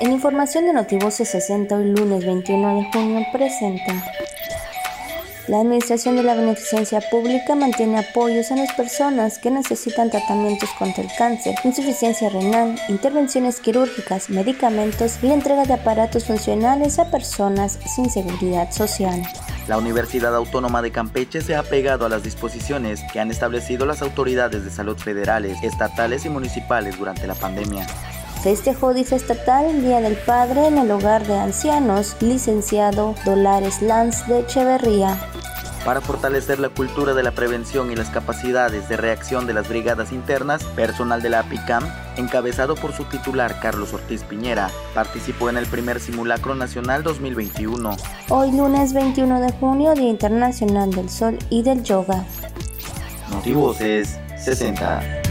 En información de Notivoce 60 hoy lunes 21 de junio presenta la Administración de la Beneficencia Pública mantiene apoyos a las personas que necesitan tratamientos contra el cáncer, insuficiencia renal, intervenciones quirúrgicas, medicamentos y entrega de aparatos funcionales a personas sin seguridad social. La Universidad Autónoma de Campeche se ha pegado a las disposiciones que han establecido las autoridades de salud federales, estatales y municipales durante la pandemia. Festejó DIF estatal el Día del Padre en el hogar de ancianos, licenciado Dolares Lanz de Echeverría para fortalecer la cultura de la prevención y las capacidades de reacción de las brigadas internas, personal de la APICAM, encabezado por su titular Carlos Ortiz Piñera, participó en el primer simulacro nacional 2021. Hoy lunes 21 de junio, Día Internacional del Sol y del Yoga. Notivoces 60.